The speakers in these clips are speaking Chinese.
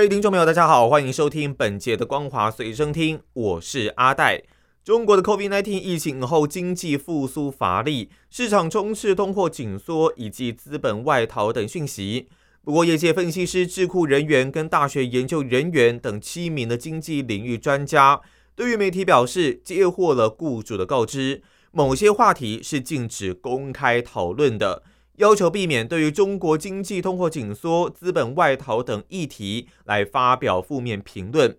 各位听众朋友，大家好，欢迎收听本节的《光华随身听》，我是阿戴。中国的 COVID-19 疫情后，经济复苏乏力，市场充斥通货紧缩以及资本外逃等讯息。不过，业界分析师、智库人员跟大学研究人员等七名的经济领域专家。对于媒体表示，接获了雇主的告知，某些话题是禁止公开讨论的，要求避免对于中国经济通货紧缩、资本外逃等议题来发表负面评论。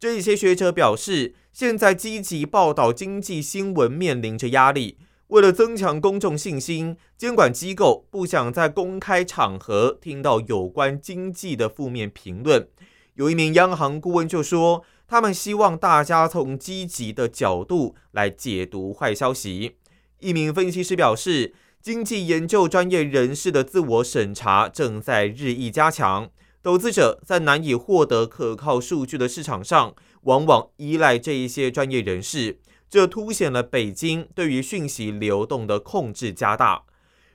这一些学者表示，现在积极报道经济新闻面临着压力，为了增强公众信心，监管机构不想在公开场合听到有关经济的负面评论。有一名央行顾问就说。他们希望大家从积极的角度来解读坏消息。一名分析师表示，经济研究专业人士的自我审查正在日益加强。投资者在难以获得可靠数据的市场上，往往依赖这一些专业人士。这凸显了北京对于讯息流动的控制加大。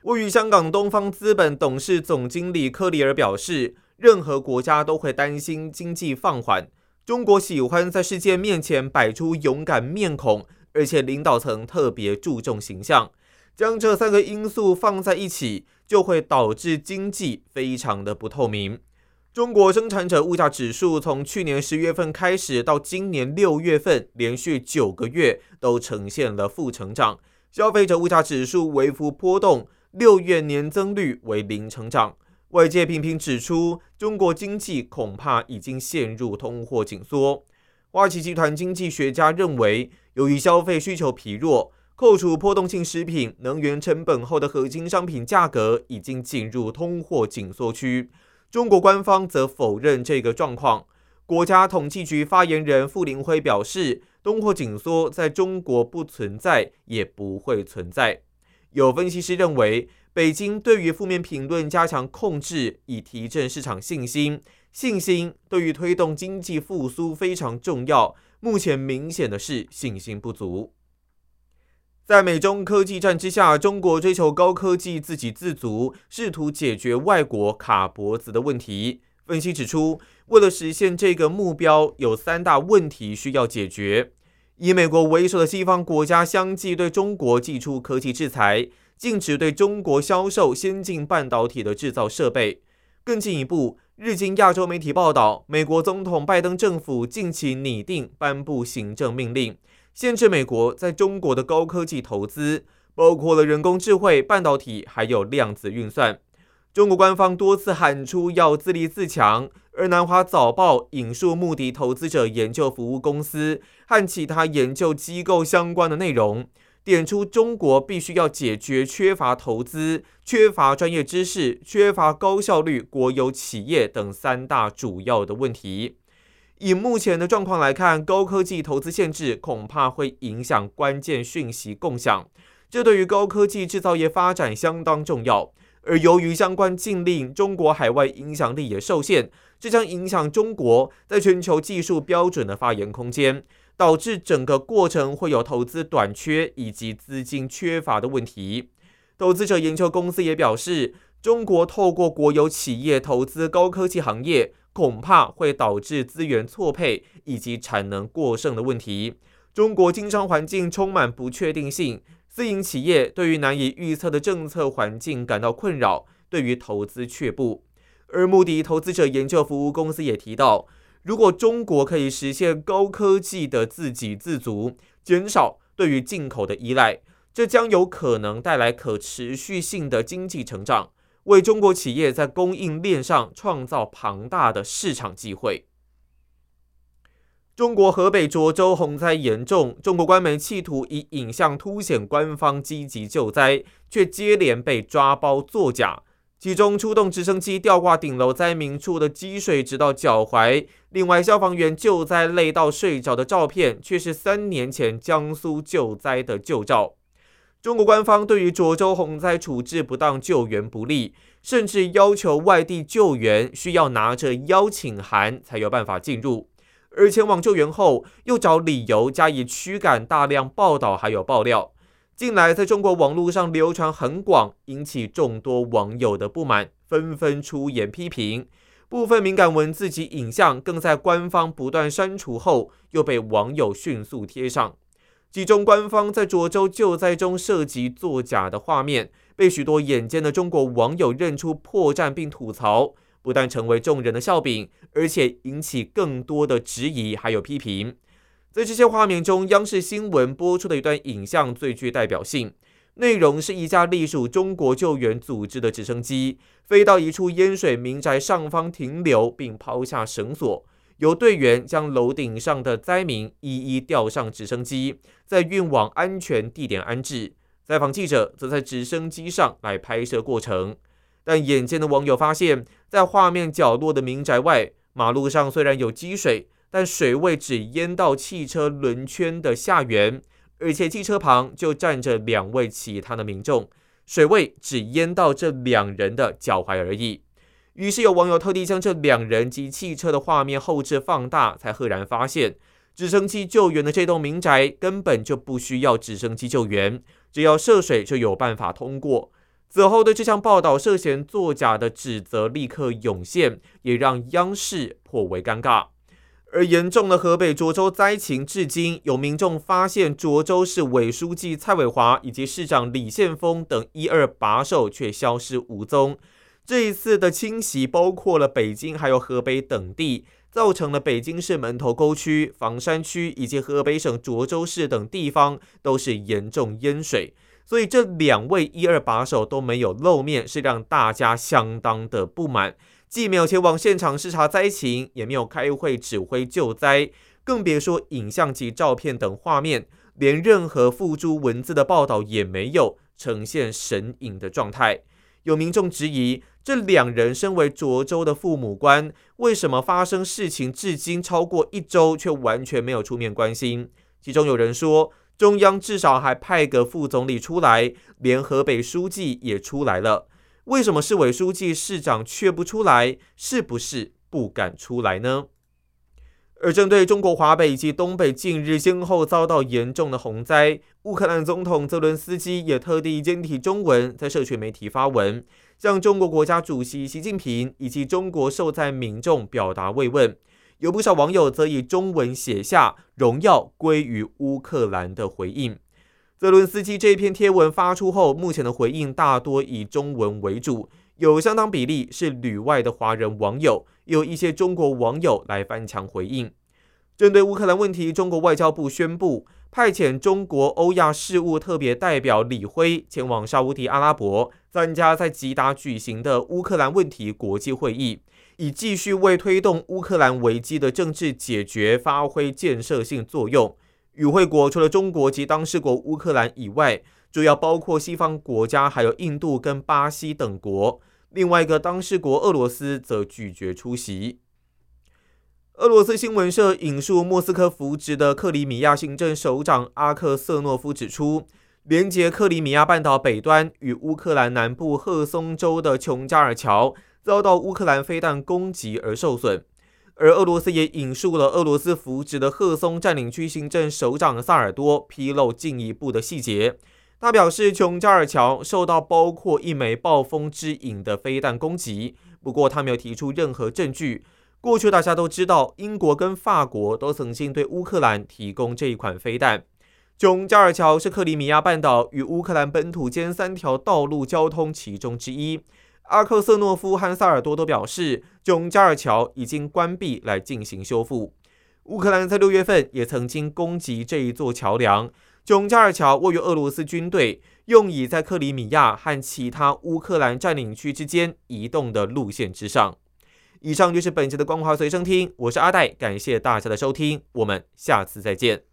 位于香港东方资本董事总经理科里尔表示，任何国家都会担心经济放缓。中国喜欢在世界面前摆出勇敢面孔，而且领导层特别注重形象。将这三个因素放在一起，就会导致经济非常的不透明。中国生产者物价指数从去年十月份开始到今年六月份，连续九个月都呈现了负成长。消费者物价指数微幅波动，六月年增率为零成长。外界频频指出，中国经济恐怕已经陷入通货紧缩。花旗集团经济学家认为，由于消费需求疲弱，扣除波动性食品、能源成本后的核心商品价格已经进入通货紧缩区。中国官方则否认这个状况。国家统计局发言人傅林辉表示，通货紧缩在中国不存在，也不会存在。有分析师认为。北京对于负面评论加强控制，以提振市场信心。信心对于推动经济复苏非常重要。目前明显的是信心不足。在美中科技战之下，中国追求高科技自给自足，试图解决外国卡脖子的问题。分析指出，为了实现这个目标，有三大问题需要解决：以美国为首的西方国家相继对中国寄出科技制裁。禁止对中国销售先进半导体的制造设备。更进一步，日经亚洲媒体报道，美国总统拜登政府近期拟定颁布行政命令，限制美国在中国的高科技投资，包括了人工智慧、半导体还有量子运算。中国官方多次喊出要自立自强，而南华早报引述穆迪投资者研究服务公司和其他研究机构相关的内容。点出中国必须要解决缺乏投资、缺乏专业知识、缺乏高效率国有企业等三大主要的问题。以目前的状况来看，高科技投资限制恐怕会影响关键讯息共享，这对于高科技制造业发展相当重要。而由于相关禁令，中国海外影响力也受限，这将影响中国在全球技术标准的发言空间。导致整个过程会有投资短缺以及资金缺乏的问题。投资者研究公司也表示，中国透过国有企业投资高科技行业，恐怕会导致资源错配以及产能过剩的问题。中国经商环境充满不确定性，私营企业对于难以预测的政策环境感到困扰，对于投资却步。而穆迪投资者研究服务公司也提到。如果中国可以实现高科技的自给自足，减少对于进口的依赖，这将有可能带来可持续性的经济成长，为中国企业在供应链上创造庞大的市场机会。中国河北涿州洪灾严重，中国官媒企图以影像凸显官方积极救灾，却接连被抓包作假。其中出动直升机吊挂顶楼灾民处的积水直到脚踝。另外，消防员救灾累到睡着的照片，却是三年前江苏救灾的旧照。中国官方对于涿州洪灾处置不当、救援不力，甚至要求外地救援需要拿着邀请函才有办法进入，而前往救援后又找理由加以驱赶，大量报道还有爆料。近来在中国网络上流传很广，引起众多网友的不满，纷纷出言批评。部分敏感文字及影像更在官方不断删除后，又被网友迅速贴上。其中，官方在涿州救灾中涉及作假的画面，被许多眼尖的中国网友认出破绽并吐槽，不但成为众人的笑柄，而且引起更多的质疑还有批评。在这些画面中，央视新闻播出的一段影像最具代表性。内容是一架隶属中国救援组织的直升机飞到一处淹水民宅上方停留，并抛下绳索，由队员将楼顶上的灾民一一吊上直升机，再运往安全地点安置。采访记者则在直升机上来拍摄过程。但眼尖的网友发现，在画面角落的民宅外，马路上虽然有积水。但水位只淹到汽车轮圈的下缘，而且汽车旁就站着两位其他的民众，水位只淹到这两人的脚踝而已。于是有网友特地将这两人及汽车的画面后置放大，才赫然发现，直升机救援的这栋民宅根本就不需要直升机救援，只要涉水就有办法通过。此后对这项报道涉嫌作假的指责立刻涌现，也让央视颇为尴尬。而严重的河北涿州灾情，至今有民众发现涿州市委书记蔡伟华以及市长李宪峰等一二把手却消失无踪。这一次的侵袭包括了北京还有河北等地，造成了北京市门头沟区、房山区以及河北省涿州市等地方都是严重淹水。所以这两位一二把手都没有露面，是让大家相当的不满。既没有前往现场视察灾情，也没有开会指挥救灾，更别说影像及照片等画面，连任何附注文字的报道也没有，呈现神隐的状态。有民众质疑，这两人身为涿州的父母官，为什么发生事情至今超过一周，却完全没有出面关心？其中有人说，中央至少还派个副总理出来，连河北书记也出来了。为什么市委书记、市长却不出来？是不是不敢出来呢？而针对中国华北以及东北近日先后遭到严重的洪灾，乌克兰总统泽伦斯基也特地简体中文在社群媒体发文，向中国国家主席习近平以及中国受灾民众表达慰问。有不少网友则以中文写下“荣耀归于乌克兰”的回应。泽伦斯基这篇贴文发出后，目前的回应大多以中文为主，有相当比例是旅外的华人网友，有一些中国网友来翻墙回应。针对乌克兰问题，中国外交部宣布派遣中国欧亚事务特别代表李辉前往沙乌地阿拉伯，参加在吉达举行的乌克兰问题国际会议，以继续为推动乌克兰危机的政治解决发挥建设性作用。与会国除了中国及当事国乌克兰以外，主要包括西方国家，还有印度跟巴西等国。另外一个当事国俄罗斯则拒绝出席。俄罗斯新闻社引述莫斯科扶植的克里米亚行政首长阿克瑟诺夫指出，连接克里米亚半岛北端与乌克兰南部赫松州的琼加尔桥遭到乌克兰飞弹攻击而受损。而俄罗斯也引述了俄罗斯扶植的赫松占领区行政首长萨尔多披露进一步的细节。他表示，琼加尔桥受到包括一枚暴风之影的飞弹攻击，不过他没有提出任何证据。过去大家都知道，英国跟法国都曾经对乌克兰提供这一款飞弹。囧加尔桥是克里米亚半岛与乌克兰本土间三条道路交通其中之一。阿克瑟诺夫和萨尔多都表示，囧加尔桥已经关闭来进行修复。乌克兰在六月份也曾经攻击这一座桥梁。囧加尔桥位于俄罗斯军队用以在克里米亚和其他乌克兰占领区之间移动的路线之上。以上就是本期的光华随身听，我是阿戴，感谢大家的收听，我们下次再见。